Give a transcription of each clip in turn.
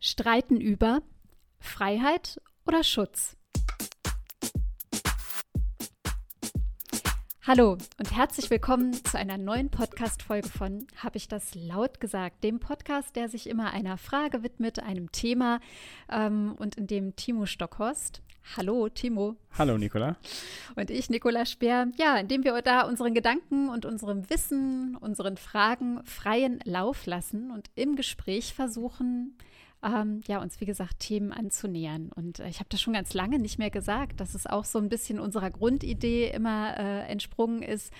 Streiten über Freiheit oder Schutz? Hallo und herzlich willkommen zu einer neuen Podcast-Folge von Habe ich das laut gesagt? Dem Podcast, der sich immer einer Frage widmet, einem Thema ähm, und in dem Timo Stockhorst. Hallo, Timo. Hallo, Nicola. Und ich, Nicola Speer. Ja, indem wir da unseren Gedanken und unserem Wissen, unseren Fragen freien Lauf lassen und im Gespräch versuchen, ähm, ja, uns wie gesagt Themen anzunähern. Und äh, ich habe das schon ganz lange nicht mehr gesagt, dass es auch so ein bisschen unserer Grundidee immer äh, entsprungen ist.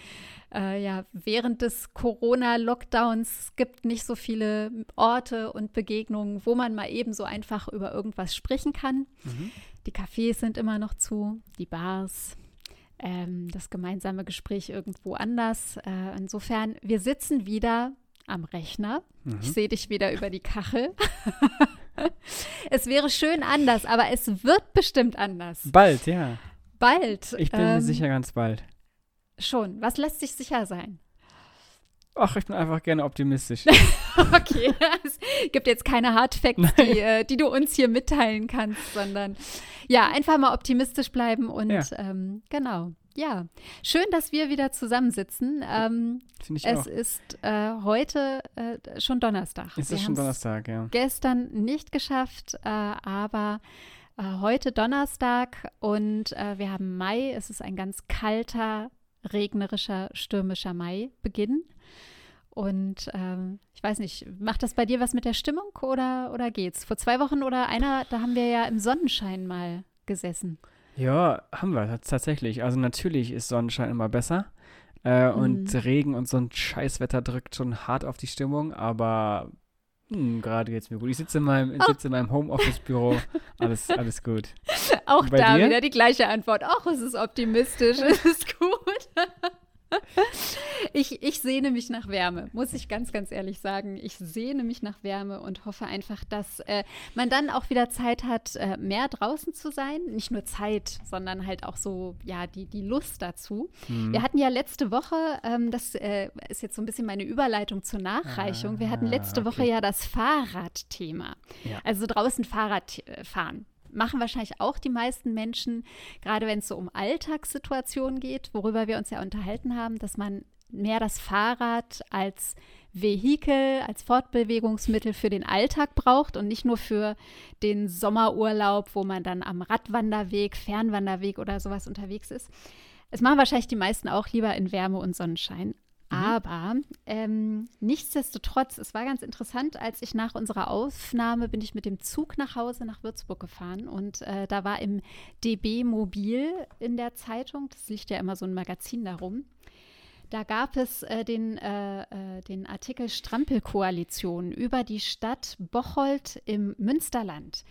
Äh, ja, während des Corona-Lockdowns gibt nicht so viele Orte und Begegnungen, wo man mal eben so einfach über irgendwas sprechen kann. Mhm. Die Cafés sind immer noch zu, die Bars, ähm, das gemeinsame Gespräch irgendwo anders. Äh, insofern, wir sitzen wieder am Rechner. Mhm. Ich sehe dich wieder über die Kachel. es wäre schön anders, aber es wird bestimmt anders. Bald, ja. Bald. Ich bin ähm, mir sicher ganz bald. Schon. Was lässt sich sicher sein? Ach, ich bin einfach gerne optimistisch. okay, es gibt jetzt keine Hardfacts, die, äh, die, du uns hier mitteilen kannst, sondern ja, einfach mal optimistisch bleiben und ja. ähm, genau. Ja, schön, dass wir wieder zusammensitzen. Ähm, Finde ich es auch. ist äh, heute äh, schon Donnerstag. Es ist schon Donnerstag, ja. Gestern nicht geschafft, äh, aber äh, heute Donnerstag und wir haben Mai. Es ist ein ganz kalter, regnerischer, stürmischer Mai-Beginn. Und ähm, ich weiß nicht, macht das bei dir was mit der Stimmung oder, oder geht's? Vor zwei Wochen oder einer, da haben wir ja im Sonnenschein mal gesessen. Ja, haben wir tatsächlich. Also natürlich ist Sonnenschein immer besser. Äh, mhm. Und Regen und so ein Scheißwetter drückt schon hart auf die Stimmung, aber hm, gerade geht's mir gut. Ich sitze in meinem, oh. sitze in meinem Homeoffice-Büro. Alles, alles gut. Auch da dir? wieder die gleiche Antwort. Ach, es ist optimistisch, es ist gut. Ich, ich sehne mich nach Wärme, muss ich ganz, ganz ehrlich sagen. Ich sehne mich nach Wärme und hoffe einfach, dass äh, man dann auch wieder Zeit hat, äh, mehr draußen zu sein. Nicht nur Zeit, sondern halt auch so, ja, die, die Lust dazu. Mhm. Wir hatten ja letzte Woche, ähm, das äh, ist jetzt so ein bisschen meine Überleitung zur Nachreichung, wir hatten ah, letzte okay. Woche ja das Fahrradthema. Ja. Also draußen Fahrrad äh, fahren machen wahrscheinlich auch die meisten Menschen, gerade wenn es so um Alltagssituationen geht, worüber wir uns ja unterhalten haben, dass man mehr das Fahrrad als Vehikel, als Fortbewegungsmittel für den Alltag braucht und nicht nur für den Sommerurlaub, wo man dann am Radwanderweg, Fernwanderweg oder sowas unterwegs ist. Es machen wahrscheinlich die meisten auch lieber in Wärme und Sonnenschein. Mhm. Aber ähm, nichtsdestotrotz, es war ganz interessant, als ich nach unserer Aufnahme bin ich mit dem Zug nach Hause nach Würzburg gefahren und äh, da war im DB Mobil in der Zeitung, das liegt ja immer so ein Magazin darum, da gab es äh, den, äh, äh, den Artikel Strampelkoalition über die Stadt Bocholt im Münsterland.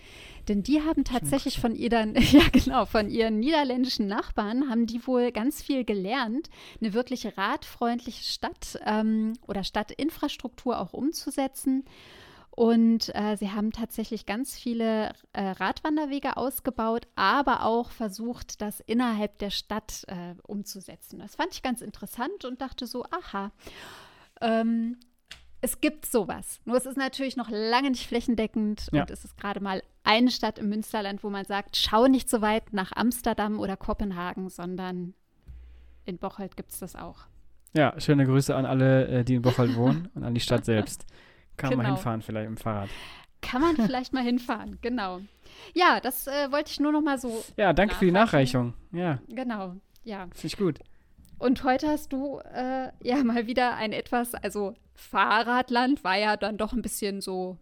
Denn die haben tatsächlich von ihren, ja genau, von ihren niederländischen Nachbarn haben die wohl ganz viel gelernt, eine wirklich radfreundliche Stadt ähm, oder Stadtinfrastruktur auch umzusetzen. Und äh, sie haben tatsächlich ganz viele äh, Radwanderwege ausgebaut, aber auch versucht, das innerhalb der Stadt äh, umzusetzen. Das fand ich ganz interessant und dachte so, aha, ähm, es gibt sowas. Nur es ist natürlich noch lange nicht flächendeckend ja. und es ist gerade mal eine Stadt im Münsterland, wo man sagt, schau nicht so weit nach Amsterdam oder Kopenhagen, sondern in Bocholt gibt es das auch. Ja, schöne Grüße an alle, äh, die in Bocholt wohnen und an die Stadt selbst. Kann genau. man hinfahren, vielleicht im Fahrrad. Kann man vielleicht mal hinfahren, genau. Ja, das äh, wollte ich nur noch mal so. Ja, danke für die Nachreichung. Ja. Genau, ja. Finde ich gut. Und heute hast du äh, ja mal wieder ein etwas, also Fahrradland war ja dann doch ein bisschen so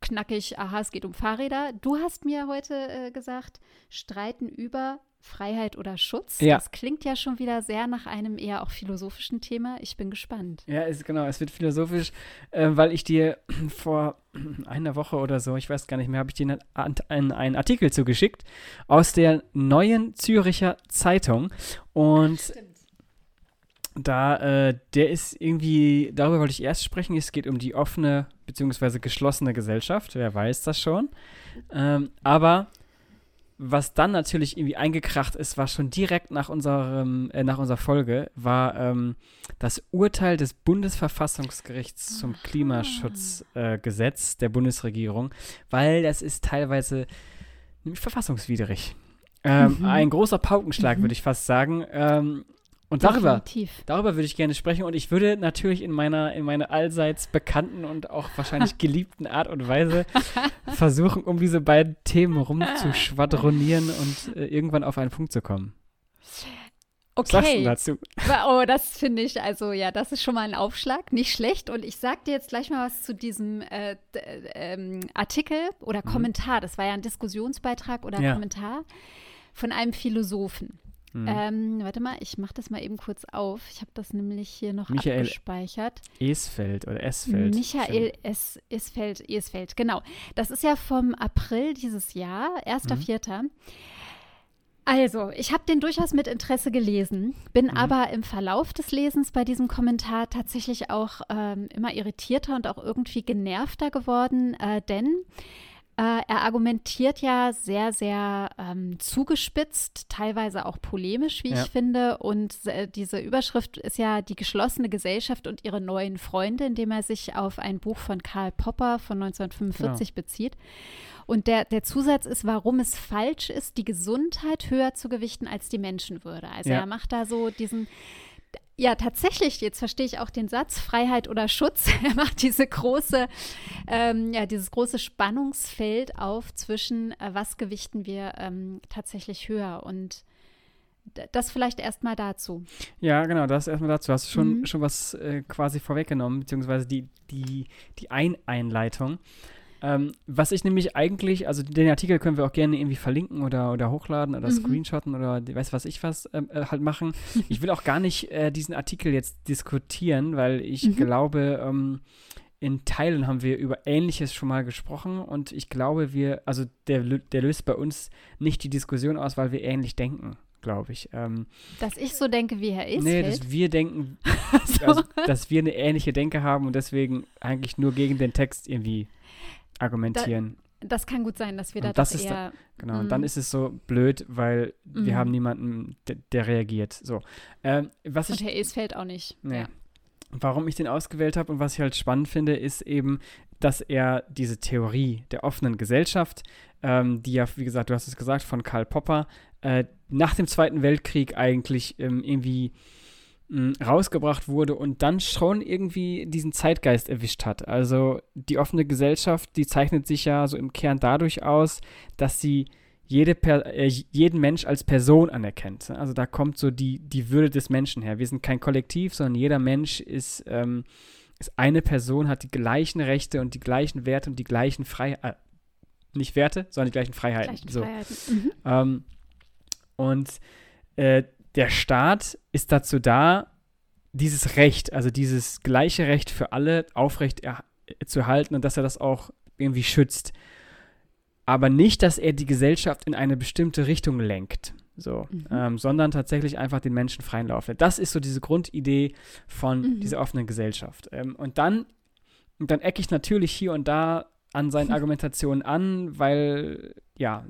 knackig, aha, es geht um Fahrräder. Du hast mir heute äh, gesagt, streiten über Freiheit oder Schutz. Ja. Das klingt ja schon wieder sehr nach einem eher auch philosophischen Thema. Ich bin gespannt. Ja, ist, genau, es wird philosophisch, äh, weil ich dir vor einer Woche oder so, ich weiß gar nicht mehr, habe ich dir einen, einen Artikel zugeschickt aus der neuen Züricher Zeitung. Und Stimmt. da, äh, der ist irgendwie, darüber wollte ich erst sprechen, es geht um die offene bzw. geschlossene Gesellschaft, wer weiß das schon. Ähm, aber was dann natürlich irgendwie eingekracht ist, war schon direkt nach unserem, äh, nach unserer Folge, war ähm, das Urteil des Bundesverfassungsgerichts zum Klimaschutzgesetz äh, der Bundesregierung, weil das ist teilweise nämlich verfassungswidrig. Ähm, mhm. Ein großer Paukenschlag, mhm. würde ich fast sagen. Ähm, und darüber, darüber würde ich gerne sprechen und ich würde natürlich in meiner, in meiner allseits bekannten und auch wahrscheinlich geliebten Art und Weise versuchen, um diese beiden Themen rumzuschwadronieren und äh, irgendwann auf einen Punkt zu kommen. Okay. Was sagst du dazu? Oh, das finde ich, also ja, das ist schon mal ein Aufschlag, nicht schlecht. Und ich sage dir jetzt gleich mal was zu diesem äh, ähm, Artikel oder mhm. Kommentar. Das war ja ein Diskussionsbeitrag oder ja. Kommentar von einem Philosophen. Mhm. Ähm, warte mal, ich mache das mal eben kurz auf. Ich habe das nämlich hier noch Michael abgespeichert. Esfeld oder Esfeld. Michael es, Esfeld, Esfeld, genau. Das ist ja vom April dieses Jahr, 1.4. Mhm. Also, ich habe den durchaus mit Interesse gelesen, bin mhm. aber im Verlauf des Lesens bei diesem Kommentar tatsächlich auch ähm, immer irritierter und auch irgendwie genervter geworden, äh, denn äh, er argumentiert ja sehr, sehr ähm, zugespitzt, teilweise auch polemisch, wie ja. ich finde. Und äh, diese Überschrift ist ja die geschlossene Gesellschaft und ihre neuen Freunde, indem er sich auf ein Buch von Karl Popper von 1945 ja. bezieht. Und der, der Zusatz ist, warum es falsch ist, die Gesundheit höher zu gewichten als die Menschenwürde. Also ja. er macht da so diesen ja, tatsächlich, jetzt verstehe ich auch den Satz, Freiheit oder Schutz. Er macht diese große, ähm, ja, dieses große Spannungsfeld auf zwischen, äh, was gewichten wir ähm, tatsächlich höher und das vielleicht erstmal dazu. Ja, genau, das erstmal dazu. Hast du schon, mhm. schon was äh, quasi vorweggenommen, beziehungsweise die, die, die Ein-Einleitung. Ähm, was ich nämlich eigentlich, also den Artikel können wir auch gerne irgendwie verlinken oder, oder hochladen oder mhm. screenshotten oder weiß was ich was ähm, äh, halt machen. Ich will auch gar nicht äh, diesen Artikel jetzt diskutieren, weil ich mhm. glaube, ähm, in Teilen haben wir über Ähnliches schon mal gesprochen und ich glaube, wir, also der, der löst bei uns nicht die Diskussion aus, weil wir ähnlich denken glaube ich. Ähm, dass ich so denke, wie Herr ist. Nee, dass wir denken, so. also, dass wir eine ähnliche Denke haben und deswegen eigentlich nur gegen den Text irgendwie argumentieren. Da, das kann gut sein, dass wir da das ist eher. Da, genau, und dann mhm. ist es so blöd, weil wir mhm. haben niemanden, der, der reagiert. So. Ähm, was und ich, Herr Esfeld auch nicht. Nee. Ja. Warum ich den ausgewählt habe und was ich halt spannend finde, ist eben, dass er diese Theorie der offenen Gesellschaft, ähm, die ja, wie gesagt, du hast es gesagt, von Karl Popper, äh, nach dem Zweiten Weltkrieg eigentlich ähm, irgendwie rausgebracht wurde und dann schon irgendwie diesen Zeitgeist erwischt hat. Also die offene Gesellschaft, die zeichnet sich ja so im Kern dadurch aus, dass sie jede per, äh, jeden Mensch als Person anerkennt. Also da kommt so die, die Würde des Menschen her. Wir sind kein Kollektiv, sondern jeder Mensch ist, ähm, ist eine Person, hat die gleichen Rechte und die gleichen Werte und die gleichen Freiheiten. Äh, nicht Werte, sondern die gleichen Freiheiten. Gleichen so. Freiheiten. Mhm. Ähm, und äh, der Staat ist dazu da, dieses Recht, also dieses gleiche Recht für alle aufrecht zu erhalten und dass er das auch irgendwie schützt. Aber nicht, dass er die Gesellschaft in eine bestimmte Richtung lenkt, so, mhm. ähm, sondern tatsächlich einfach den Menschen freien Lauf. Das ist so diese Grundidee von mhm. dieser offenen Gesellschaft. Ähm, und dann, dann ecke ich natürlich hier und da an seinen Argumentationen an, weil, ja,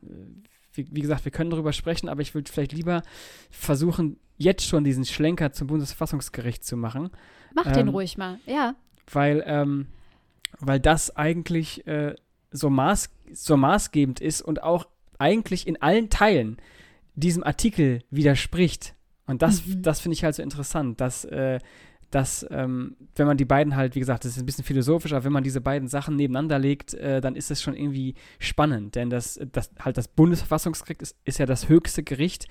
wie, wie gesagt, wir können darüber sprechen, aber ich würde vielleicht lieber versuchen, jetzt schon diesen Schlenker zum Bundesverfassungsgericht zu machen. Mach ähm, den ruhig mal, ja. Weil, ähm, weil das eigentlich äh, so, maß, so maßgebend ist und auch eigentlich in allen Teilen diesem Artikel widerspricht. Und das, mhm. das finde ich halt so interessant, dass äh, dass, ähm, wenn man die beiden halt, wie gesagt, das ist ein bisschen philosophisch, aber wenn man diese beiden Sachen nebeneinander legt, äh, dann ist es schon irgendwie spannend, denn das, das halt das Bundesverfassungsgericht ist, ist, ja das höchste Gericht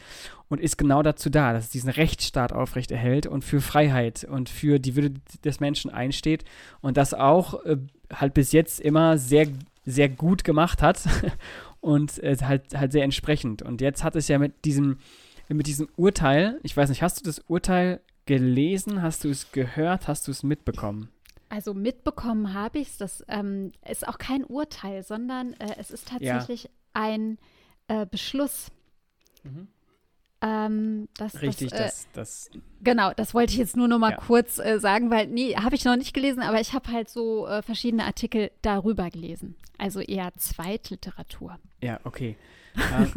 und ist genau dazu da, dass es diesen Rechtsstaat aufrechterhält und für Freiheit und für die Würde des Menschen einsteht und das auch äh, halt bis jetzt immer sehr, sehr gut gemacht hat und äh, halt, halt sehr entsprechend. Und jetzt hat es ja mit diesem, mit diesem Urteil, ich weiß nicht, hast du das Urteil gelesen? Hast du es gehört? Hast du es mitbekommen? Also mitbekommen habe ich es. Das ähm, ist auch kein Urteil, sondern äh, es ist tatsächlich ja. ein äh, Beschluss. Mhm. Ähm, das, Richtig, das, äh, das, Genau, das wollte ich jetzt nur noch mal ja. kurz äh, sagen, weil, nee, habe ich noch nicht gelesen, aber ich habe halt so äh, verschiedene Artikel darüber gelesen. Also eher Zweitliteratur. Ja, okay.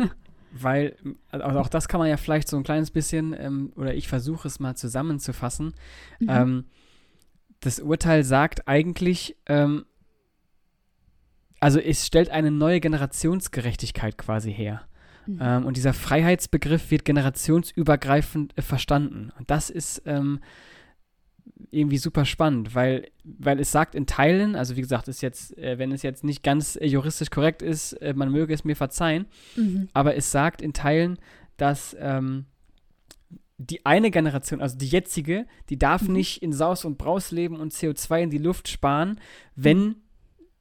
Weil, also auch das kann man ja vielleicht so ein kleines bisschen, ähm, oder ich versuche es mal zusammenzufassen. Mhm. Ähm, das Urteil sagt eigentlich, ähm, also es stellt eine neue Generationsgerechtigkeit quasi her. Mhm. Ähm, und dieser Freiheitsbegriff wird generationsübergreifend äh, verstanden. Und das ist ähm, irgendwie super spannend, weil, weil es sagt in Teilen, also wie gesagt, ist jetzt, äh, wenn es jetzt nicht ganz äh, juristisch korrekt ist, äh, man möge es mir verzeihen, mhm. aber es sagt in Teilen, dass ähm, die eine Generation, also die jetzige, die darf mhm. nicht in Saus und Braus leben und CO2 in die Luft sparen, wenn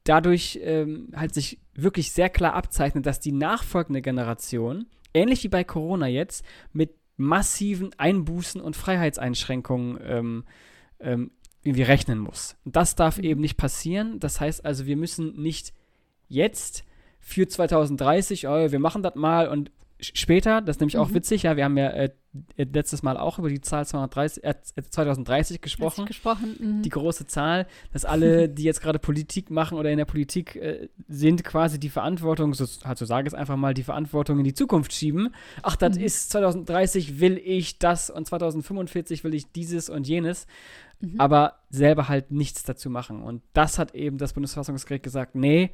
dadurch ähm, halt sich wirklich sehr klar abzeichnet, dass die nachfolgende Generation, ähnlich wie bei Corona jetzt, mit massiven Einbußen und Freiheitseinschränkungen ähm, ähm, irgendwie rechnen muss. Das darf mhm. eben nicht passieren. Das heißt also, wir müssen nicht jetzt für 2030, oh, wir machen das mal und später, das ist nämlich mhm. auch witzig, ja, wir haben ja äh, letztes Mal auch über die Zahl 230, äh, 2030 gesprochen. gesprochen mhm. Die große Zahl, dass alle, die jetzt gerade Politik machen oder in der Politik äh, sind, quasi die Verantwortung, so, halt so sage ich es einfach mal, die Verantwortung in die Zukunft schieben. Ach, das mhm. ist 2030 will ich das und 2045 will ich dieses und jenes. Mhm. Aber selber halt nichts dazu machen. Und das hat eben das Bundesverfassungsgericht gesagt, nee,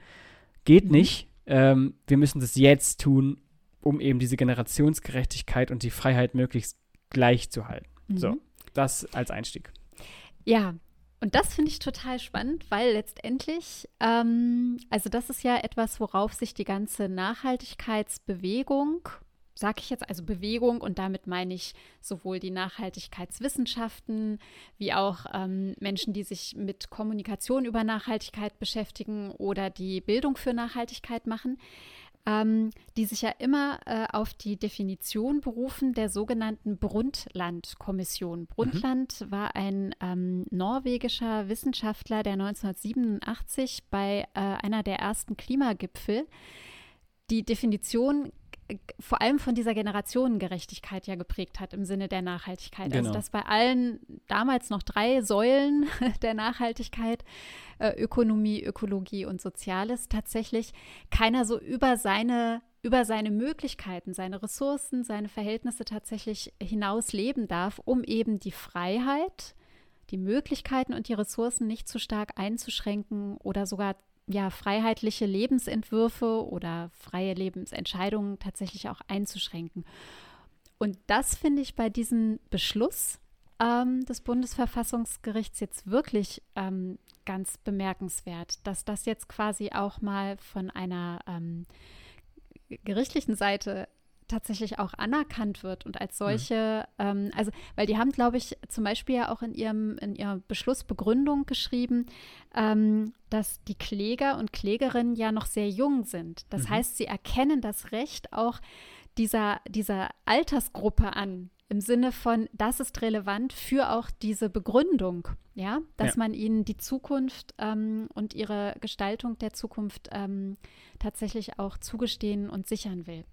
geht mhm. nicht. Ähm, wir müssen das jetzt tun, um eben diese Generationsgerechtigkeit und die Freiheit möglichst gleich zu halten. Mhm. So, das als Einstieg. Ja, und das finde ich total spannend, weil letztendlich, ähm, also das ist ja etwas, worauf sich die ganze Nachhaltigkeitsbewegung, sage ich jetzt, also Bewegung, und damit meine ich sowohl die Nachhaltigkeitswissenschaften wie auch ähm, Menschen, die sich mit Kommunikation über Nachhaltigkeit beschäftigen oder die Bildung für Nachhaltigkeit machen, ähm, die sich ja immer äh, auf die Definition berufen der sogenannten Brundtland-Kommission. Mhm. Brundtland mhm. war ein ähm, norwegischer Wissenschaftler, der 1987 bei äh, einer der ersten Klimagipfel die Definition vor allem von dieser Generationengerechtigkeit ja geprägt hat im Sinne der Nachhaltigkeit. Also, genau. Also dass bei allen damals noch drei Säulen der Nachhaltigkeit, äh, Ökonomie, Ökologie und Soziales, tatsächlich keiner so über seine über seine Möglichkeiten, seine Ressourcen, seine Verhältnisse tatsächlich hinaus leben darf, um eben die Freiheit, die Möglichkeiten und die Ressourcen nicht zu stark einzuschränken oder sogar ja, freiheitliche Lebensentwürfe oder freie Lebensentscheidungen tatsächlich auch einzuschränken. Und das finde ich bei diesem Beschluss ähm, des Bundesverfassungsgerichts jetzt wirklich ähm, ganz bemerkenswert, dass das jetzt quasi auch mal von einer ähm, gerichtlichen Seite tatsächlich auch anerkannt wird und als mhm. solche, mhm. ähm, also, weil die haben, glaube ich, zum Beispiel ja auch in ihrem, in ihrer Beschlussbegründung geschrieben, ähm, dass die Kläger und Klägerinnen ja noch sehr jung sind. Das mhm. heißt, sie erkennen das Recht auch dieser, dieser Altersgruppe an, im Sinne von, das ist relevant für auch diese Begründung, ja, dass ja. man ihnen die Zukunft ähm, und ihre Gestaltung der Zukunft ähm, tatsächlich auch zugestehen und sichern will.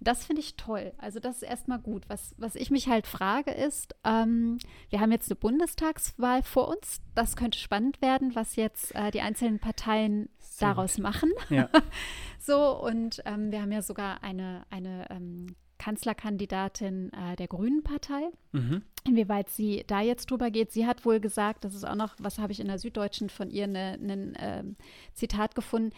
Das finde ich toll. Also das ist erstmal gut. Was, was ich mich halt frage ist, ähm, wir haben jetzt eine Bundestagswahl vor uns. Das könnte spannend werden, was jetzt äh, die einzelnen Parteien Sehr daraus gut. machen. Ja. so, und ähm, wir haben ja sogar eine, eine ähm, Kanzlerkandidatin äh, der Grünen Partei. Mhm. Inwieweit sie da jetzt drüber geht. Sie hat wohl gesagt, das ist auch noch, was habe ich in der Süddeutschen von ihr ein ne, äh, Zitat gefunden.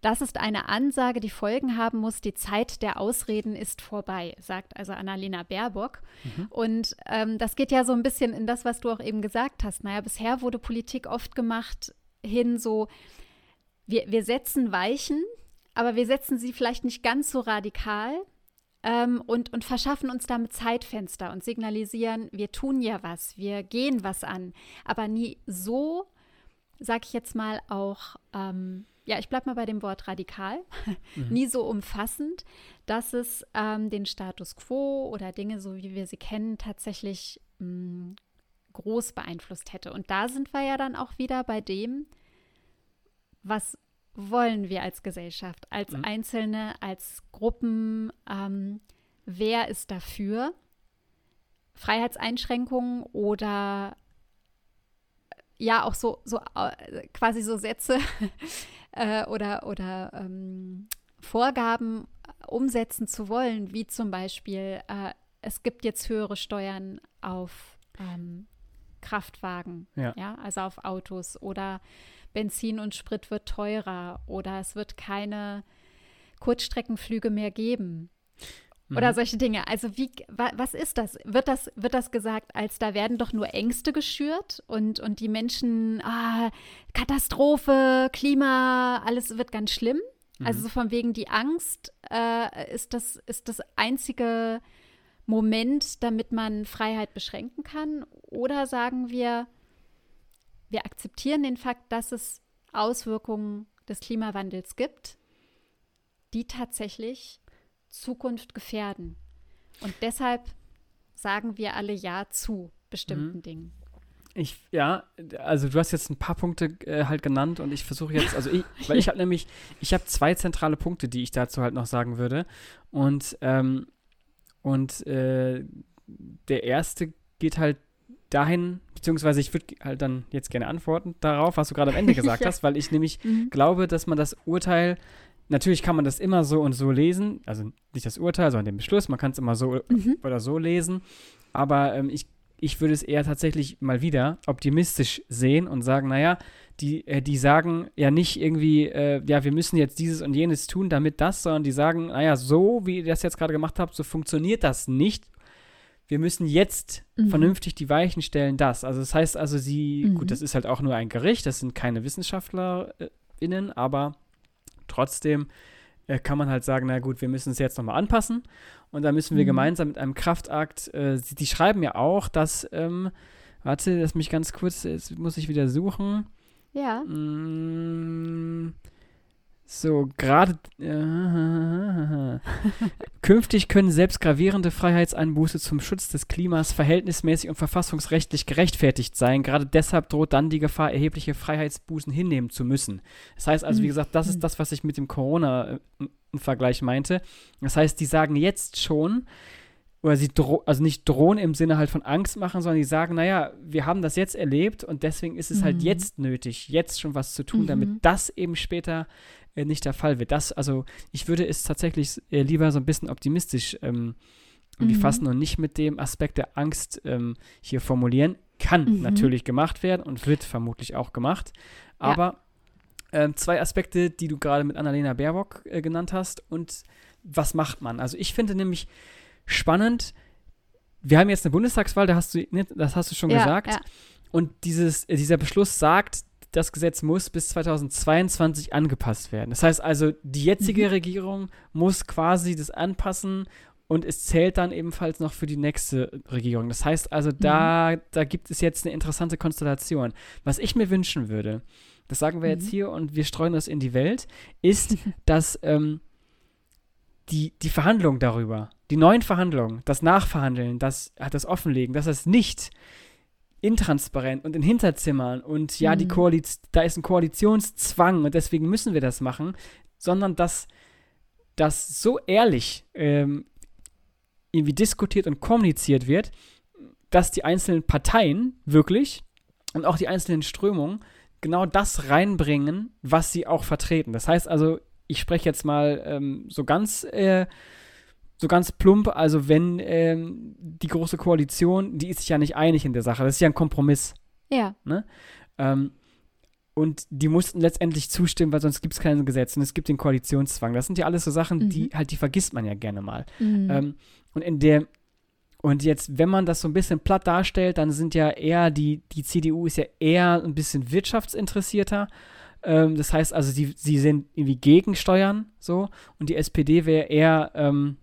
Das ist eine Ansage, die Folgen haben muss. Die Zeit der Ausreden ist vorbei, sagt also Annalena Baerbock. Mhm. Und ähm, das geht ja so ein bisschen in das, was du auch eben gesagt hast. Naja, bisher wurde Politik oft gemacht hin so, wir, wir setzen Weichen, aber wir setzen sie vielleicht nicht ganz so radikal ähm, und, und verschaffen uns damit Zeitfenster und signalisieren, wir tun ja was, wir gehen was an, aber nie so, sag ich jetzt mal, auch, ähm, ja, ich bleibe mal bei dem Wort radikal, mhm. nie so umfassend, dass es ähm, den Status quo oder Dinge, so wie wir sie kennen, tatsächlich mh, mm, groß beeinflusst hätte. Und da sind wir ja dann auch wieder bei dem, was wollen wir als Gesellschaft, als mhm. Einzelne, als Gruppen, ähm, wer ist dafür? Freiheitseinschränkungen oder ja auch so, so äh, quasi so Sätze äh, oder, oder ähm, Vorgaben umsetzen zu wollen, wie zum Beispiel, äh, es gibt jetzt höhere Steuern auf ähm, Kraftwagen, Ja. ja, also auf Autos oder Benzin und Sprit wird teurer oder es wird keine Kurzstreckenflüge mehr geben. Oder Mhm. solche Dinge. Also wie, wa, was ist das? Wird das, wird das gesagt, als da werden doch nur Ängste geschürt und, und die Menschen, ah, Katastrophe, Klima, alles wird ganz schlimm? Also so von wegen die Angst äh, ist, das, ist das einzige Moment, damit man Freiheit beschränken kann? Oder sagen wir, wir akzeptieren den Fakt, dass es Auswirkungen des Klimawandels gibt, die tatsächlich Zukunft gefährden. Und deshalb sagen wir alle Ja zu bestimmten Dingen. Ich, ja, also du hast jetzt ein paar Punkte äh, halt genannt und ich versuche jetzt, also ich, weil ich habe nämlich, ich habe zwei zentrale Punkte, die ich dazu halt noch sagen würde. Und, ähm, und äh, der erste geht halt dahin, beziehungsweise ich würde halt dann jetzt gerne antworten darauf, was du gerade am Ende gesagt Ja. hast, weil ich nämlich Mhm. glaube, dass man das Urteil, natürlich kann man das immer so und so lesen, also nicht das Urteil, sondern den Beschluss, man kann es immer so Mhm. oder so lesen, aber ähm, ich, ich würde es eher tatsächlich mal wieder optimistisch sehen und sagen, naja, die, äh, die sagen ja nicht irgendwie, äh, ja, wir müssen jetzt dieses und jenes tun, damit das, sondern die sagen, naja, so wie ihr das jetzt gerade gemacht habt, so funktioniert das nicht. Wir müssen jetzt Mhm. vernünftig die Weichen stellen, das. Also das heißt also, sie, Mhm. gut, das ist halt auch nur ein Gericht, das sind keine WissenschaftlerInnen, aber trotzdem äh, kann man halt sagen, na gut, wir müssen es jetzt nochmal anpassen und da müssen wir Mhm. gemeinsam mit einem Kraftakt, äh, sie, die schreiben ja auch, dass, ähm, warte, lass mich ganz kurz, jetzt muss ich wieder suchen. Ja. Mm, So, gerade. Äh, künftig können selbst gravierende Freiheitseinbuße zum Schutz des Klimas verhältnismäßig und verfassungsrechtlich gerechtfertigt sein. Gerade deshalb droht dann die Gefahr, erhebliche Freiheitsbußen hinnehmen zu müssen. Das heißt also, wie gesagt, das ist das, was ich mit dem Corona äh, meinte. Das heißt, die sagen jetzt schon, oder sie dro also nicht drohen im Sinne halt von Angst machen, sondern die sagen, naja, wir haben das jetzt erlebt und deswegen ist es halt Mhm. jetzt nötig, jetzt schon was zu tun, Mhm. damit das eben später äh, nicht der Fall wird. Das, also ich würde es tatsächlich äh, lieber so ein bisschen optimistisch ähm, irgendwie Mhm. fassen und nicht mit dem Aspekt der Angst ähm, hier formulieren. Kann Mhm. natürlich gemacht werden und wird vermutlich auch gemacht. Aber ähm, zwei Aspekte, die du gerade mit Annalena Baerbock äh, genannt hast und was macht man? Also ich finde nämlich spannend, wir haben jetzt eine Bundestagswahl, da hast du, ne, das hast du schon ja, gesagt. Ja. Und dieses, äh, dieser Beschluss sagt, das Gesetz muss bis 2022 angepasst werden. Das heißt also, die jetzige Mhm. Regierung muss quasi das anpassen und es zählt dann ebenfalls noch für die nächste Regierung. Das heißt also, da, da gibt es jetzt eine interessante Konstellation. Was ich mir wünschen würde, das sagen wir jetzt Mhm. hier und wir streuen das in die Welt, ist, dass ähm, die, die Verhandlungen darüber, die neuen Verhandlungen, das Nachverhandeln, das, das Offenlegen, dass es nicht intransparent und in Hinterzimmern und ja, die Mhm. Koaliz da ist ein Koalitionszwang und deswegen müssen wir das machen, sondern dass das so ehrlich ähm, irgendwie diskutiert und kommuniziert wird, dass die einzelnen Parteien wirklich und auch die einzelnen Strömungen genau das reinbringen, was sie auch vertreten. Das heißt also, ich spreche jetzt mal ähm, so ganz äh, so ganz plump, also wenn ähm, die große Koalition, die ist sich ja nicht einig in der Sache, das ist ja ein Kompromiss. ja. Ähm, und die mussten letztendlich zustimmen, weil sonst gibt es kein Gesetz und es gibt den Koalitionszwang. Das sind ja alles so Sachen, die halt, die vergisst man ja gerne mal. Mhm. Ähm, und in der, und jetzt, wenn man das so ein bisschen platt darstellt, dann sind ja eher, die, die CDU ist ja eher ein bisschen wirtschaftsinteressierter. Ähm, das heißt also, sie, sie sind irgendwie gegen Steuern so und die SPD wäre eher ähm,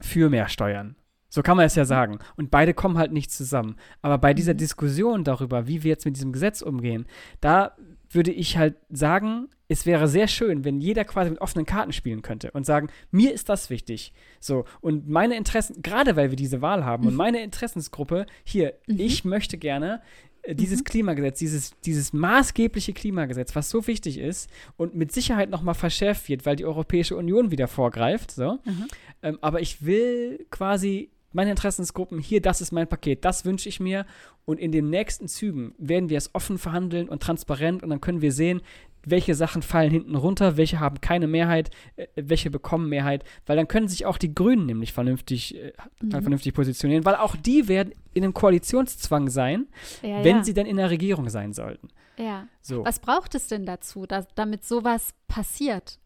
für mehr Steuern. So kann man es ja sagen. Und beide kommen halt nicht zusammen. Aber bei dieser Mhm. Diskussion darüber, wie wir jetzt mit diesem Gesetz umgehen, da würde ich halt sagen, es wäre sehr schön, wenn jeder quasi mit offenen Karten spielen könnte und sagen, mir ist das wichtig. So, und meine Interessen, gerade weil wir diese Wahl haben und meine Interessensgruppe, hier, Mhm. ich möchte gerne dieses Mhm. Klimagesetz, dieses, dieses maßgebliche Klimagesetz, was so wichtig ist und mit Sicherheit nochmal verschärft wird, weil die Europäische Union wieder vorgreift, so. Mhm. Ähm, aber ich will quasi meine Interessensgruppen, hier, das ist mein Paket, das wünsche ich mir. Und in den nächsten Zügen werden wir es offen verhandeln und transparent und dann können wir sehen, welche Sachen fallen hinten runter, welche haben keine Mehrheit, äh, welche bekommen Mehrheit, weil dann können sich auch die Grünen nämlich vernünftig, äh, Mhm. vernünftig positionieren, weil auch die werden in einem Koalitionszwang sein, Ja, wenn ja. sie denn in der Regierung sein sollten. ja. So. Was braucht es denn dazu, dass, damit sowas passiert?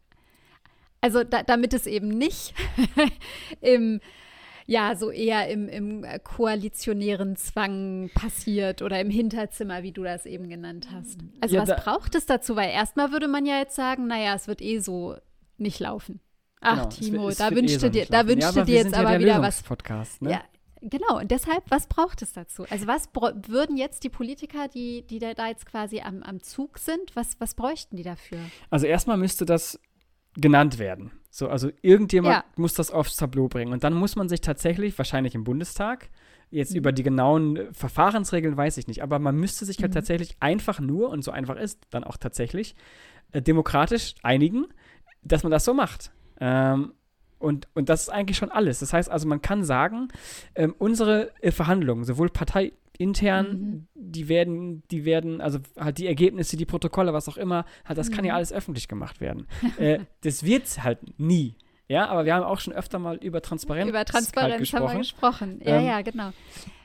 Also da, damit es eben nicht im, ja, so eher im, im koalitionären Zwang passiert oder im Hinterzimmer, wie du das eben genannt hast. Also Ja, was da- braucht es dazu? Weil erstmal würde man ja jetzt sagen, naja, es wird eh so nicht laufen. Ach, Genau, es Timo, wird- es da wird eh so dir, da laufen. ja, dir jetzt ja aber der wieder was Lösungspodcast, ne? ja, genau. Und deshalb, was braucht es dazu? Also was würden jetzt die Politiker, die, die da da jetzt quasi am, am Zug sind, was, was bräuchten die dafür? Also erstmal müsste das genannt werden. So, also irgendjemand Ja. muss das aufs Tableau bringen. Und dann muss man sich tatsächlich, wahrscheinlich im Bundestag, jetzt Mhm. über die genauen äh, Verfahrensregeln weiß ich nicht, aber man müsste sich halt Mhm. tatsächlich einfach nur, und so einfach ist dann auch tatsächlich, äh, demokratisch einigen, dass man das so macht. Ähm, und, und das ist eigentlich schon alles. Das heißt also, man kann sagen, ähm, unsere äh, Verhandlungen, sowohl parteiintern, Mhm. die werden, die werden, also halt die Ergebnisse, die Protokolle, was auch immer, halt, das kann ja Mhm. alles öffentlich gemacht werden. äh, das wird halt nie. Ja, aber wir haben auch schon öfter mal über Transparenz, Über halt Transparenz haben wir gesprochen. Ja, Ähm, ja, genau.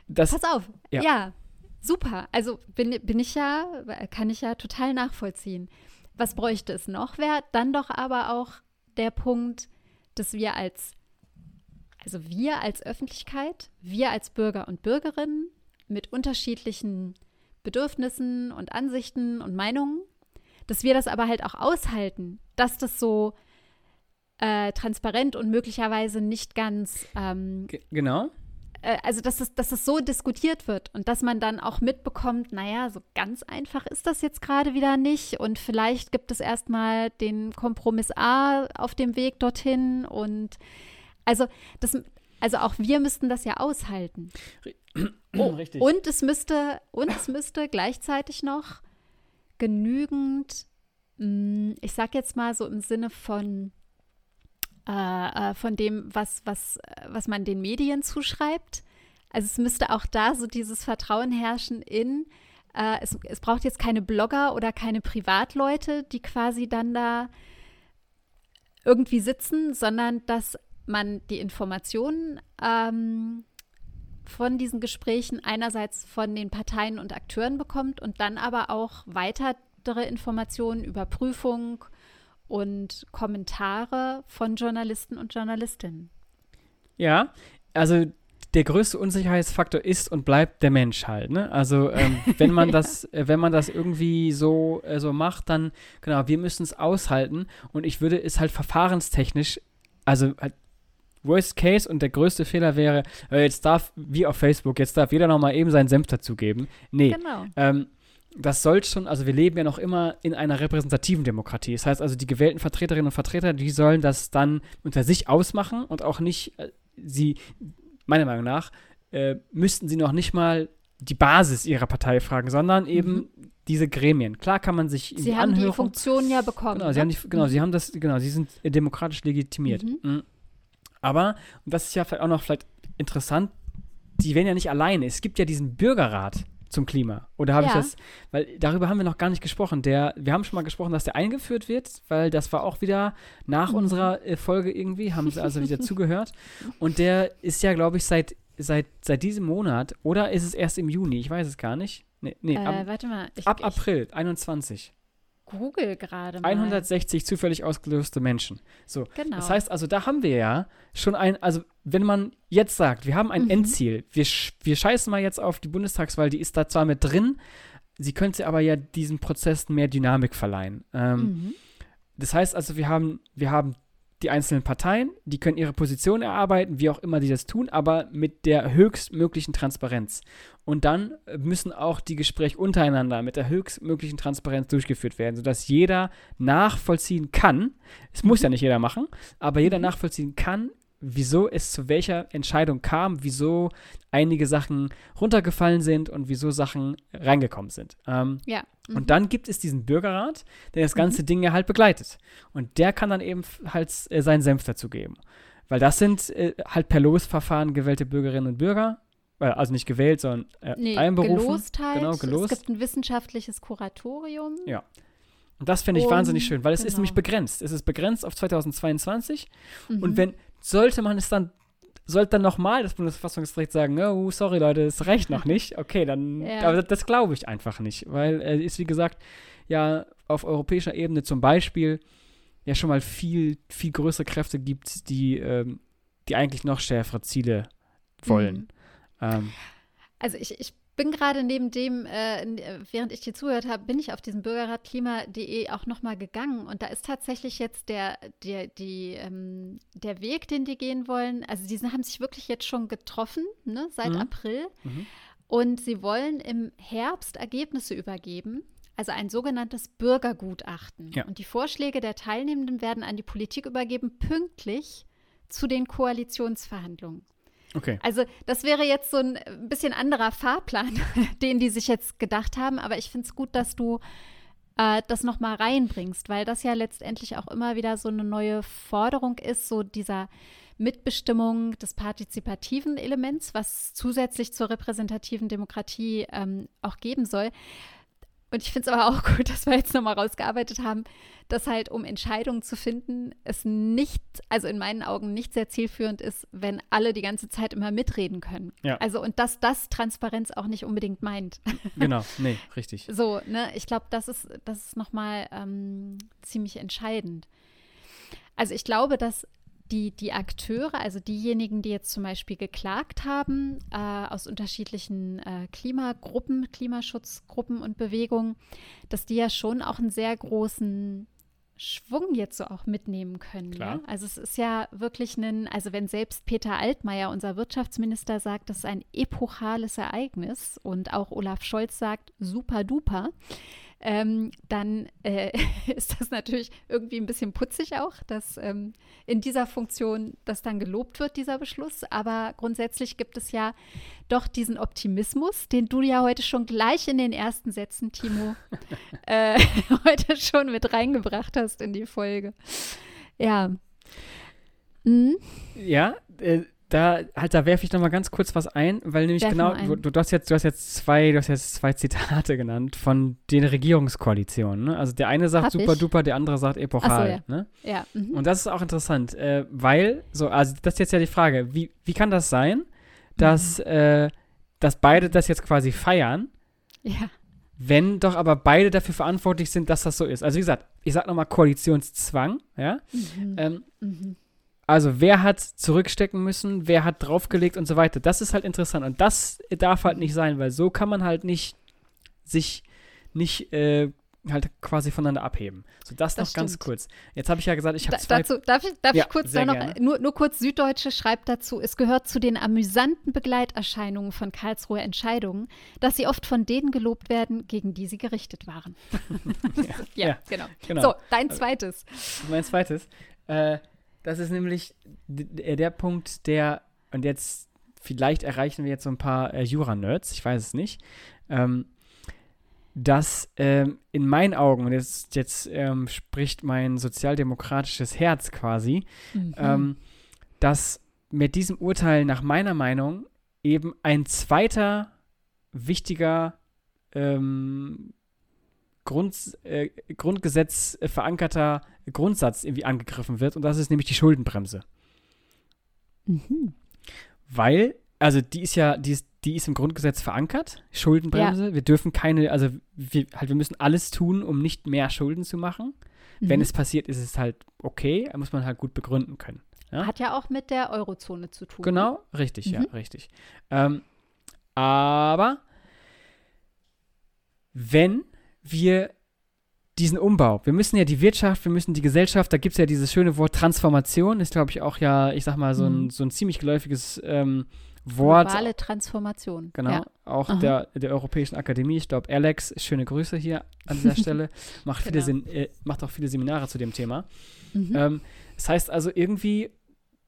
Das, Pass auf. ja. Ja. super. Also bin, bin ich ja, kann ich ja total nachvollziehen. Was bräuchte es noch? Wäre dann doch aber auch der Punkt, dass wir als, also wir als Öffentlichkeit, wir als Bürger und Bürgerinnen mit unterschiedlichen Bedürfnissen und Ansichten und Meinungen, dass wir das aber halt auch aushalten, dass das so äh, transparent und möglicherweise nicht ganz ähm, ge- genau. Äh, also dass es, dass es so diskutiert wird und dass man dann auch mitbekommt, naja, so ganz einfach ist das jetzt gerade wieder nicht und vielleicht gibt es erstmal den Kompromiss A auf dem Weg dorthin und also das, also auch wir müssten das ja aushalten. Oh, Richtig. Und es müsste, und es müsste gleichzeitig noch genügend, mh, ich sag jetzt mal so im Sinne von, äh, äh, von dem, was, was, äh, was man den Medien zuschreibt. Also es müsste auch da so dieses Vertrauen herrschen in, äh, es, es braucht jetzt keine Blogger oder keine Privatleute, die quasi dann da irgendwie sitzen, sondern dass man die Informationen ähm, von diesen Gesprächen einerseits von den Parteien und Akteuren bekommt und dann aber auch weitere Informationen, Überprüfung und Kommentare von Journalisten und Journalistinnen. Ja, also der größte Unsicherheitsfaktor ist und bleibt der Mensch halt. Ne? Also ähm, wenn man das, äh, wenn man das irgendwie so, äh, so macht, dann genau, wir müssen es aushalten. Und ich würde es halt verfahrenstechnisch, also halt Worst Case und der größte Fehler wäre, äh, jetzt darf, wie auf Facebook, jetzt darf jeder nochmal eben seinen Senf dazugeben. Nee, Genau. ähm, das soll schon, also wir leben ja noch immer in einer repräsentativen Demokratie. Das heißt also, die gewählten Vertreterinnen und Vertreter, die sollen das dann unter sich ausmachen und auch nicht, äh, sie, meiner Meinung nach, äh, müssten sie noch nicht mal die Basis ihrer Partei fragen, sondern eben diese Gremien. Klar kann man sich in Mhm. Sie die haben die Anhörung, Funktion ja bekommen. Genau, sie ne? haben die, genau, sie haben das, genau, sie sind demokratisch legitimiert. Mhm. Mhm. Aber, und das ist ja vielleicht auch noch vielleicht interessant, die werden ja nicht alleine. Es gibt ja diesen Bürgerrat zum Klima. Oder habe ich Ja. das, weil darüber haben wir noch gar nicht gesprochen. Der, wir haben schon mal gesprochen, dass der eingeführt wird, weil das war auch wieder nach Mhm. unserer äh, Folge irgendwie, haben sie also wieder zugehört. Und der ist ja, glaube ich, seit, seit, seit diesem Monat, oder ist es erst im Juni? Ich weiß es gar nicht. Nee, nee äh, ab, warte mal, ich, ab ich April 21. google gerade mal. 160 zufällig ausgelöste Menschen. So, Genau. das heißt also, da haben wir ja schon ein, also wenn man jetzt sagt, wir haben ein Mhm. Endziel, wir, wir scheißen mal jetzt auf die Bundestagswahl, die ist da zwar mit drin, sie könnte aber ja diesem Prozess mehr Dynamik verleihen. Ähm, Mhm. Das heißt also, wir haben, wir haben die einzelnen Parteien, die können ihre Position erarbeiten, wie auch immer die das tun, aber mit der höchstmöglichen Transparenz. Und dann müssen auch die Gespräche untereinander mit der höchstmöglichen Transparenz durchgeführt werden, sodass jeder nachvollziehen kann, es muss ja nicht jeder machen, aber jeder Mhm. nachvollziehen kann, wieso es zu welcher Entscheidung kam, wieso einige Sachen runtergefallen sind und wieso Sachen reingekommen sind. Ähm, Ja. Mhm. und dann gibt es diesen Bürgerrat, der das ganze Ding ja halt begleitet. Und der kann dann eben halt äh, seinen Senf dazugeben. Weil das sind äh, halt per Losverfahren gewählte Bürgerinnen und Bürger. Äh, also nicht gewählt, sondern äh, Nee, einberufen. gelost halt. Genau, gelost. Es gibt ein wissenschaftliches Kuratorium. Ja. Und das finde ich Und- wahnsinnig schön, weil es ist genau. nämlich begrenzt. Es ist begrenzt auf 2022 Mhm. und wenn, sollte man es dann, sollte dann nochmal das Bundesverfassungsgericht sagen, oh, sorry Leute, es reicht noch nicht, okay, dann, Ja. aber das, das glaube ich einfach nicht, weil äh, ist wie gesagt, ja, auf europäischer Ebene zum Beispiel ja schon mal viel, viel größere Kräfte gibt, die, ähm, die eigentlich noch schärfere Ziele wollen. Mhm. Ähm, Also ich, ich bin gerade neben dem, äh, äh, während ich dir zugehört habe, bin ich auf diesen Bürgerrat klima.de auch nochmal gegangen und da ist tatsächlich jetzt der, der, die, ähm, der Weg, den die gehen wollen, also die haben sich wirklich jetzt schon getroffen, ne, seit Mhm. April Mhm. und sie wollen im Herbst Ergebnisse übergeben. Also ein sogenanntes Bürgergutachten. Ja. Und die Vorschläge der Teilnehmenden werden an die Politik übergeben, pünktlich zu den Koalitionsverhandlungen. Okay. Also das wäre jetzt so ein bisschen anderer Fahrplan, den die sich jetzt gedacht haben. Aber ich finde es gut, dass du äh, das nochmal reinbringst, weil das ja letztendlich auch immer wieder so eine neue Forderung ist, so dieser Mitbestimmung des partizipativen Elements, was zusätzlich zur repräsentativen Demokratie ähm, auch geben soll. Und ich finde es aber auch gut, dass wir jetzt nochmal rausgearbeitet haben, dass halt, um Entscheidungen zu finden, es nicht, also in meinen Augen nicht sehr zielführend ist, wenn alle die ganze Zeit immer mitreden können. Ja. Also und dass das Transparenz auch nicht unbedingt meint. Genau, nee, richtig. So, ne, ich glaube, das ist, das ist nochmal ähm, ziemlich entscheidend. Also ich glaube, dass die, die Akteure, also diejenigen, die jetzt zum Beispiel geklagt haben, äh, aus unterschiedlichen äh, Klimagruppen, Klimaschutzgruppen und Bewegungen, dass die ja schon auch einen sehr großen Schwung jetzt so auch mitnehmen können. Klar. Ne? Also es ist ja wirklich ein, also wenn selbst Peter Altmaier, unser Wirtschaftsminister, sagt, das ist ein epochales Ereignis und auch Olaf Scholz sagt, super duper, ähm, dann äh, ist das natürlich irgendwie ein bisschen putzig auch, dass ähm, in dieser Funktion das dann gelobt wird, dieser Beschluss. Aber grundsätzlich gibt es ja doch diesen Optimismus, den du ja heute schon gleich in den ersten Sätzen, Timo, äh, heute schon mit reingebracht hast in die Folge. Ja. Mhm. Ja, äh, da, halt, da werfe ich noch mal ganz kurz was ein, weil nämlich Werf genau, du, du, hast jetzt, du hast jetzt zwei, du hast jetzt zwei Zitate genannt von den Regierungskoalitionen. Ne? Also der eine sagt Hab super ich. duper, der andere sagt epochal. ja. ne? Ja. Mhm. Und das ist auch interessant, äh, weil, so, also das ist jetzt ja die Frage, wie, wie kann das sein, dass, Mhm. äh, dass beide das jetzt quasi feiern, ja. wenn doch aber beide dafür verantwortlich sind, dass das so ist. Also wie gesagt, ich sag nochmal Koalitionszwang, ja. Mhm. Ähm, Mhm. Also wer hat zurückstecken müssen, wer hat draufgelegt und so weiter. Das ist halt interessant und das darf halt nicht sein, weil so kann man halt nicht sich nicht äh, halt quasi voneinander abheben. So, das, Das noch ganz stimmt. kurz. Jetzt habe ich ja gesagt, ich habe Da, zwei. dazu, darf ich, darf Ja, ich kurz noch, nur, nur kurz Süddeutsche schreibt dazu, es gehört zu den amüsanten Begleiterscheinungen von Karlsruher Entscheidungen, dass sie oft von denen gelobt werden, gegen die sie gerichtet waren. ja, ja, genau. genau. So, dein zweites. Mein zweites. Äh, das ist nämlich d- der Punkt, der, und jetzt vielleicht erreichen wir jetzt so ein paar äh, Jura-Nerds, ich weiß es nicht, ähm, dass ähm, in meinen Augen, und jetzt, jetzt ähm, spricht mein sozialdemokratisches Herz quasi, Mhm. ähm, dass mit diesem Urteil nach meiner Meinung eben ein zweiter wichtiger ähm, Grund, äh, Grundgesetz äh, verankerter Grundsatz irgendwie angegriffen wird und das ist nämlich die Schuldenbremse. Mhm. Weil, also die ist ja, die ist, die ist im Grundgesetz verankert, Schuldenbremse. Wir dürfen keine, also wir, halt, wir müssen alles tun, um nicht mehr Schulden zu machen. Wenn Mhm. es passiert, ist es halt okay, muss man halt gut begründen können. ja? Hat ja auch mit der Eurozone zu tun. Genau, richtig, ja, Mhm. richtig. Ähm, aber wenn wir diesen Umbau, wir müssen ja die Wirtschaft, wir müssen die Gesellschaft, da gibt es ja dieses schöne Wort Transformation, ist glaube ich auch ja, ich sag mal, so ein, Mhm. so ein ziemlich geläufiges ähm, Wort. Globale Transformation. Genau, Ja. auch Aha. der, der Europäischen Akademie. Ich glaube, Alex, schöne Grüße hier an dieser Stelle, macht, viele Genau. Sen äh, macht auch viele Seminare zu dem Thema. Mhm. Ähm, das heißt also, irgendwie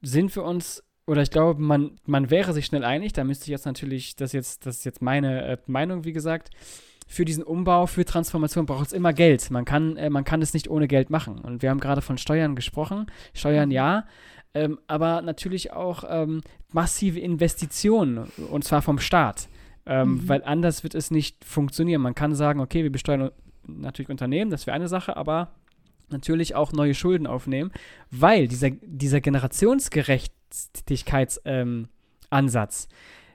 sind wir uns, oder ich glaube, man, man wäre sich schnell einig, da müsste ich jetzt natürlich, das jetzt, das ist jetzt meine äh, Meinung, wie gesagt, für diesen Umbau, für Transformation braucht es immer Geld. Man kann, äh, man kann es nicht ohne Geld machen. Und wir haben gerade von Steuern gesprochen. Steuern Mhm. ja, ähm, aber natürlich auch ähm, massive Investitionen, und zwar vom Staat. Ähm, Mhm. Weil anders wird es nicht funktionieren. Man kann sagen, okay, wir besteuern natürlich unternehmen, das wäre eine Sache, aber natürlich auch neue Schulden aufnehmen, weil dieser, dieser Generationsgerechtigkeitsansatz, ähm,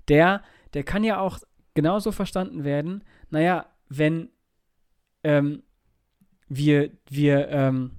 der, der kann ja auch genauso verstanden werden, naja, wenn ähm, wir, wir, ähm,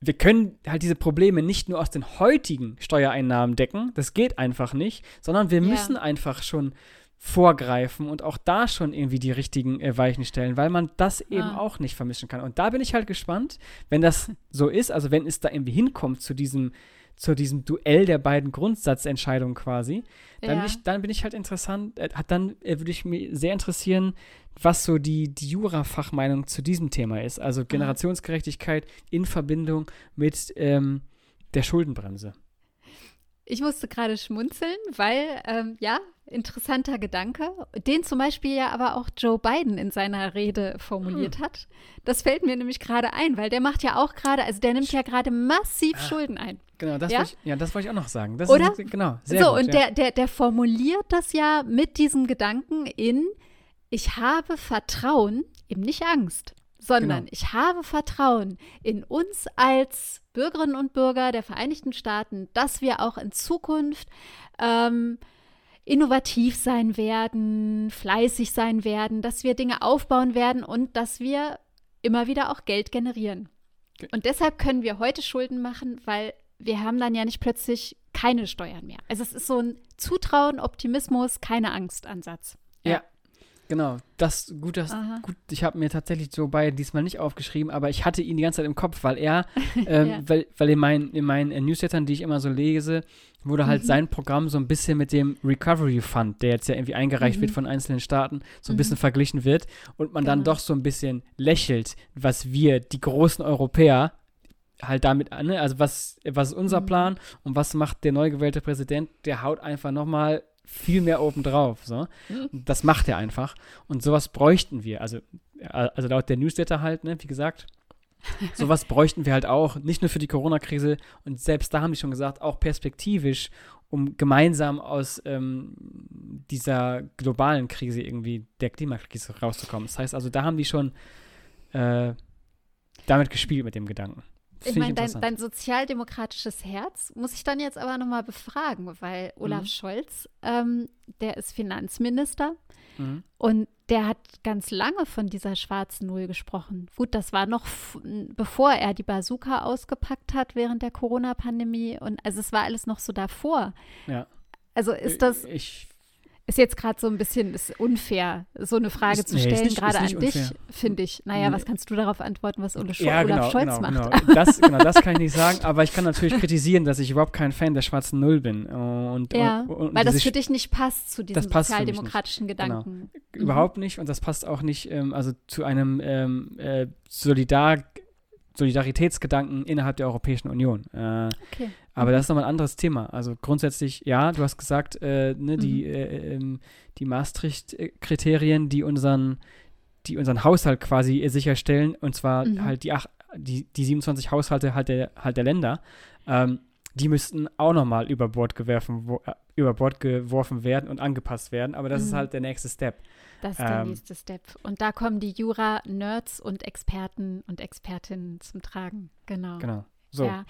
wir können halt diese Probleme nicht nur aus den heutigen Steuereinnahmen decken, das geht einfach nicht, sondern wir Ja. müssen einfach schon vorgreifen und auch da schon irgendwie die richtigen äh, Weichen stellen, weil man das eben Ah. auch nicht vermischen kann. Und da bin ich halt gespannt, wenn das so ist, also wenn es da irgendwie hinkommt zu diesem, zu diesem Duell der beiden Grundsatzentscheidungen quasi, dann, Ja. bin, ich, dann bin ich halt interessant, äh, hat dann äh, würde ich mich sehr interessieren, was so die, die Jura-Fachmeinung zu diesem Thema ist. Also Generationsgerechtigkeit in Verbindung mit ähm, der Schuldenbremse. Ich musste gerade schmunzeln, weil, ähm, ja, interessanter Gedanke, den zum Beispiel ja aber auch Joe Biden in seiner Rede formuliert Hm. hat. Das fällt mir nämlich gerade ein, weil der macht ja auch gerade, also der nimmt ja gerade massiv Ah. Schulden ein. Genau, das Ja? wollte ich, ja, das wollte ich auch noch sagen. Das Oder? Ist, genau, sehr so, gut, und ja. der, der, der formuliert das ja mit diesem Gedanken in, ich habe Vertrauen, eben nicht Angst, sondern Genau. ich habe Vertrauen in uns als Bürgerinnen und Bürger der Vereinigten Staaten, dass wir auch in Zukunft ähm, innovativ sein werden, fleißig sein werden, dass wir Dinge aufbauen werden und dass wir immer wieder auch Geld generieren. Ge- Und deshalb können wir heute Schulden machen, weil wir haben dann ja nicht plötzlich keine Steuern mehr. Also es ist so ein Zutrauen, Optimismus, keine Angst-Ansatz. Ja. Genau, das gut, das Aha. gut. Ich habe mir tatsächlich Joe Biden diesmal nicht aufgeschrieben, aber ich hatte ihn die ganze Zeit im Kopf, weil er, ähm, Ja. weil, weil in meinen, in meinen äh, Newslettern, die ich immer so lese, wurde halt Mhm. sein Programm so ein bisschen mit dem Recovery Fund, der jetzt ja irgendwie eingereicht Mhm. wird von einzelnen Staaten, so ein Mhm. bisschen verglichen wird und man dann Genau. doch so ein bisschen lächelt, was wir, die großen Europäer, halt damit an, ne? also was, was ist unser Mhm. Plan und was macht der neu gewählte Präsident, der haut einfach nochmal viel mehr obendrauf, so. Mhm. Und Das macht er einfach. Und sowas bräuchten wir. Also, äh, also laut der Newsletter halt, ne, wie gesagt. Sowas bräuchten wir halt auch, nicht nur für die Corona-Krise. Und selbst da haben die schon gesagt, auch perspektivisch, um gemeinsam aus ähm, dieser globalen Krise irgendwie, der Klimakrise rauszukommen. Das heißt also, da haben die schon äh, damit gespielt mit dem Gedanken. Ich meine, dein, dein sozialdemokratisches Herz muss ich dann jetzt aber nochmal befragen, weil Olaf Mhm. Scholz, ähm, der ist Finanzminister Mhm. und der hat ganz lange von dieser schwarzen Null gesprochen. Gut, das war noch bevor er die Bazooka ausgepackt hat während der Corona-Pandemie und also es war alles noch so davor. Ja. Also ist das, Ich, ist jetzt gerade so ein bisschen ist unfair, so eine Frage Ist- zu nee, stellen, nicht- gerade an dich, finde ich. Naja, Nee. was kannst du darauf antworten, was Ole Scho Ja, Olaf genau, Scholz genau, macht? genau. Das, genau. Das kann ich nicht sagen, aber ich kann natürlich kritisieren, dass ich überhaupt kein Fan der schwarzen Null bin. Und, Ja, und, und Weil das für dich nicht passt zu diesem nicht. sozialdemokratischen Gedanken. Mhm. überhaupt nicht und das passt auch nicht ähm, also zu einem ähm, äh, Solidar Solidaritätsgedanken innerhalb der Europäischen Union. Äh, Okay. aber Mhm. das ist nochmal ein anderes Thema. Also grundsätzlich, ja, du hast gesagt, äh, ne, die, Mhm. äh, ähm, die Maastricht-Kriterien, die unseren, die unseren Haushalt quasi äh, sicherstellen, und zwar Mhm. halt die, ach, die, die 27 Haushalte halt der, halt der Länder, ähm, die müssten auch nochmal über Bord gewerfen, wo, äh, über Bord geworfen werden und angepasst werden. Aber das ist Mhm. halt der nächste Step. Das ist der Ähm, nächste Step. Und da kommen die Jura-Nerds und Experten und Expertinnen zum Tragen. Genau. Genau. So. Ja,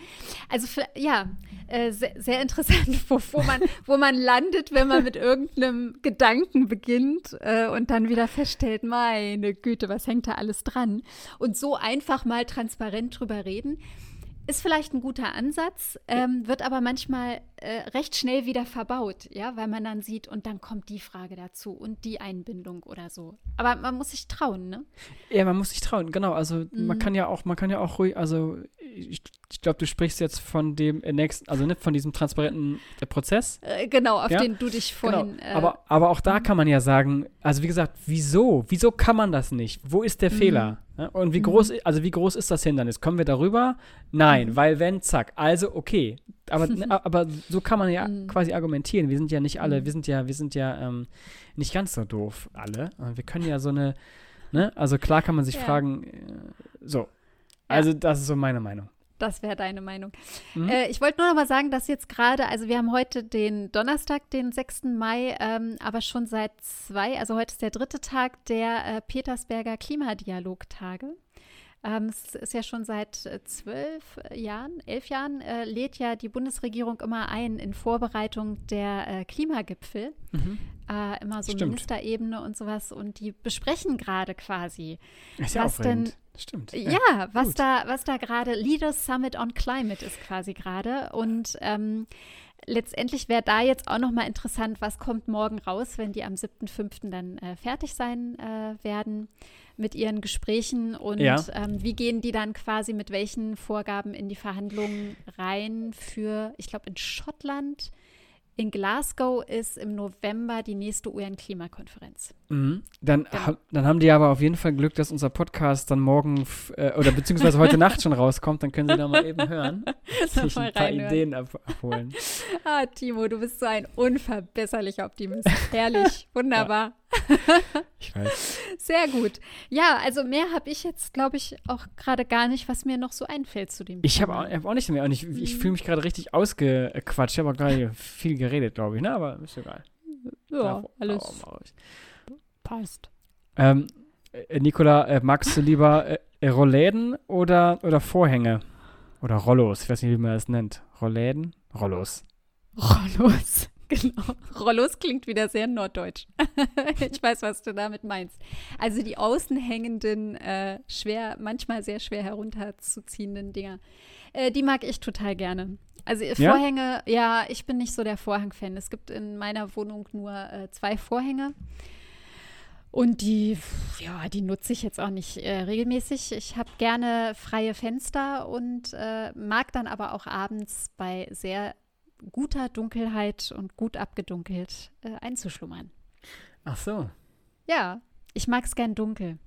also für, ja, äh, sehr, sehr interessant, wo, wo, man, wo man landet, wenn man mit irgendeinem Gedanken beginnt äh, und dann wieder feststellt, meine Güte, was hängt da alles dran? Und so einfach mal transparent drüber reden, ist vielleicht ein guter Ansatz, ähm, wird aber manchmal äh, recht schnell wieder verbaut, ja, weil man dann sieht und dann kommt die Frage dazu und die Einbindung oder so. Aber man muss sich trauen, ne? Ja, man muss sich trauen, genau. Also man Mhm. kann ja auch, man kann ja auch ruhig, also ich, ich glaube, du sprichst jetzt von dem äh, nächsten, also nicht von diesem transparenten äh, Prozess. Äh, genau, auf Ja, den du dich vorhin. genau. äh, aber, aber auch da kann man ja sagen, also wie gesagt, wieso? Wieso kann man das nicht? Wo ist der Mhm. Fehler? Ja, und wie Mhm. groß, also wie groß ist das Hindernis? Kommen wir darüber? Nein, Mhm. weil wenn, zack. Also okay. Aber, ne, aber so kann man ja Mhm. quasi argumentieren. Wir sind ja nicht alle, wir sind ja, wir sind ja ähm, nicht ganz so doof alle. Und wir können ja so eine, ne, also klar kann man sich Ja. fragen, äh, so. Also das ist so meine Meinung. Das wäre deine Meinung. Mhm. Äh, ich wollte nur noch mal sagen, dass jetzt gerade, also wir haben heute den Donnerstag, den 6. Mai, ähm, aber schon seit zwei, also heute ist der dritte Tag der äh, Petersberger Klimadialogtage. Ähm, es ist ja schon seit äh, zwölf Jahren, elf Jahren, äh, lädt ja die Bundesregierung immer ein in Vorbereitung der äh, Klimagipfel. Mhm. Äh, immer so Stimmt. Ministerebene und sowas. Und die besprechen gerade quasi, Ist ja was denn-. Stimmt. ja, was gut. da, was da gerade Leaders Summit on Climate ist quasi gerade. Und ähm, letztendlich wäre da jetzt auch noch mal interessant, was kommt morgen raus, wenn die am 7.5. dann äh, fertig sein äh, werden mit ihren Gesprächen und Ja. ähm, wie gehen die dann quasi mit welchen Vorgaben in die Verhandlungen rein für, ich glaube, in Schottland. In Glasgow ist im November die nächste UN-Klimakonferenz. Mhm. Dann, Genau. ha dann haben die aber auf jeden Fall Glück, dass unser Podcast dann morgen äh, oder beziehungsweise heute Nacht schon rauskommt. Dann können sie da mal eben hören. sich ein paar reinhören. Ideen ab abholen. Ah, Timo, du bist so ein unverbesserlicher Optimist. Herrlich, wunderbar. Ich weiß. Sehr gut. Ja, also mehr habe ich jetzt, glaube ich, auch gerade gar nicht, was mir noch so einfällt zu dem Ich habe auch, hab auch nicht mehr. Und ich, ich Mhm. fühle mich gerade richtig ausgequatscht. Ich habe auch gerade viel geredet, glaube ich. Ne? Aber ist egal. Ja, Darf- alles ich. passt. Ähm, äh, Nicola, äh, magst du lieber äh, äh, Rollläden oder, oder Vorhänge? Oder Rollos? Ich weiß nicht, wie man das nennt. Rollläden? Rollos. Rollos. Genau. Rollos klingt wieder sehr norddeutsch. ich weiß, was du damit meinst. Also die außen hängenden, äh, schwer, manchmal sehr schwer herunterzuziehenden Dinger. Äh, die mag ich total gerne. Also äh, Ja? Vorhänge, ja, ich bin nicht so der Vorhang-Fan. Es gibt in meiner Wohnung nur äh, zwei Vorhänge. Und die, ja, die nutze ich jetzt auch nicht äh, regelmäßig. Ich habe gerne freie Fenster und äh, mag dann aber auch abends bei sehr guter Dunkelheit und gut abgedunkelt äh, einzuschlummern. Ach so. Ja, ich mag es gern dunkel.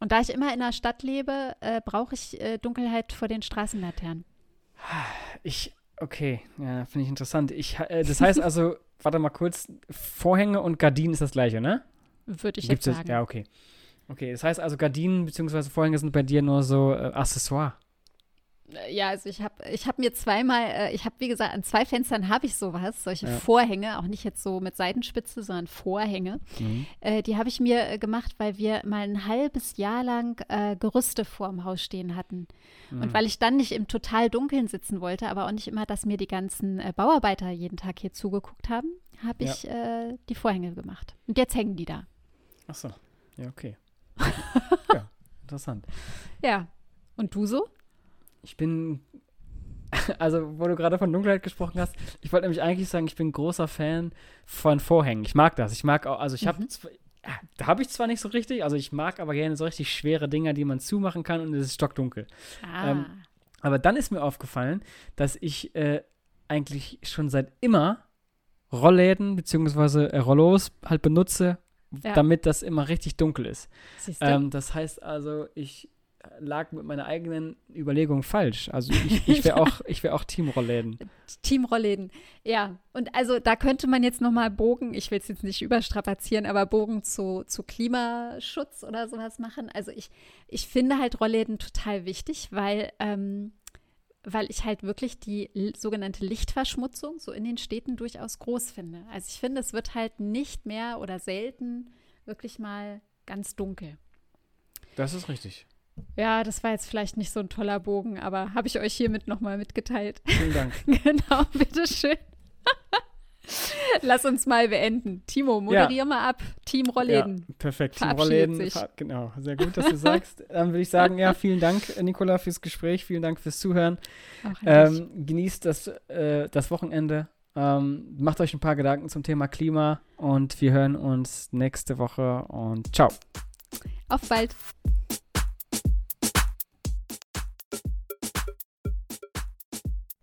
Und da ich immer in der Stadt lebe, äh, brauche ich äh, Dunkelheit vor den Straßenlaternen. Ich, okay, ja, finde ich interessant. Ich, äh, das heißt also, warte mal kurz, Vorhänge und Gardinen ist das gleiche, ne? Würde ich Gibt's jetzt das? sagen. Ja, okay. Okay, das heißt also, Gardinen bzw. Vorhänge sind bei dir nur so äh, Accessoire. Äh, Ja, also ich habe ich hab mir zweimal, äh, ich habe wie gesagt, an zwei Fenstern habe ich sowas, solche Ja. Vorhänge, auch nicht jetzt so mit Seitenspitze, sondern Vorhänge. Mhm. Äh, die habe ich mir äh, gemacht, weil wir mal ein halbes Jahr lang äh, Gerüste vorm Haus stehen hatten. Mhm. Und weil ich dann nicht im total Dunkeln sitzen wollte, aber auch nicht immer, dass mir die ganzen äh, Bauarbeiter jeden Tag hier zugeguckt haben, habe Ja. ich die Vorhänge gemacht. Und jetzt hängen die da. Ach so. Ja, okay. ja, interessant. Ja. Und du so? Ich bin, also wo du gerade von Dunkelheit gesprochen hast, ich wollte nämlich eigentlich sagen, ich bin großer Fan von Vorhängen. Ich mag das. Ich mag auch, also ich habe, Mhm. ja, da habe ich zwar nicht so richtig, also ich mag aber gerne so richtig schwere Dinger, die man zumachen kann und es ist stockdunkel. Ah. Ähm, Aber dann ist mir aufgefallen, dass ich äh, eigentlich schon seit immer Rollläden bzw. Äh, Rollos halt benutze, Ja. damit das immer richtig dunkel ist. Ähm, das heißt also, ich lag mit meiner eigenen Überlegung falsch. Also ich, ich wäre auch, ich wär auch Team Rollläden. Team Rollläden. Ja, und also da könnte man jetzt nochmal Bogen, ich will es jetzt nicht überstrapazieren, aber Bogen zu, zu Klimaschutz oder sowas machen. Also ich, ich finde halt Rollläden total wichtig, weil, ähm, weil ich halt wirklich die sogenannte Lichtverschmutzung so in den Städten durchaus groß finde. Also ich finde, es wird halt nicht mehr oder selten wirklich mal ganz dunkel. Das ist richtig. Ja, das war jetzt vielleicht nicht so ein toller Bogen, aber habe ich euch hiermit nochmal mitgeteilt. Vielen Dank. Genau, bitteschön. Lass uns mal beenden. Timo, moderier mal ab. Team Rollläden. Ja, perfekt. Team Rollläden. Genau, sehr gut, dass du sagst. Dann würde ich sagen, ja, vielen Dank, Nicola, fürs Gespräch. Vielen Dank fürs Zuhören. Ähm, genießt das, äh, das Wochenende. Ähm, macht euch ein paar Gedanken zum Thema Klima und wir hören uns nächste Woche und ciao. Auf bald.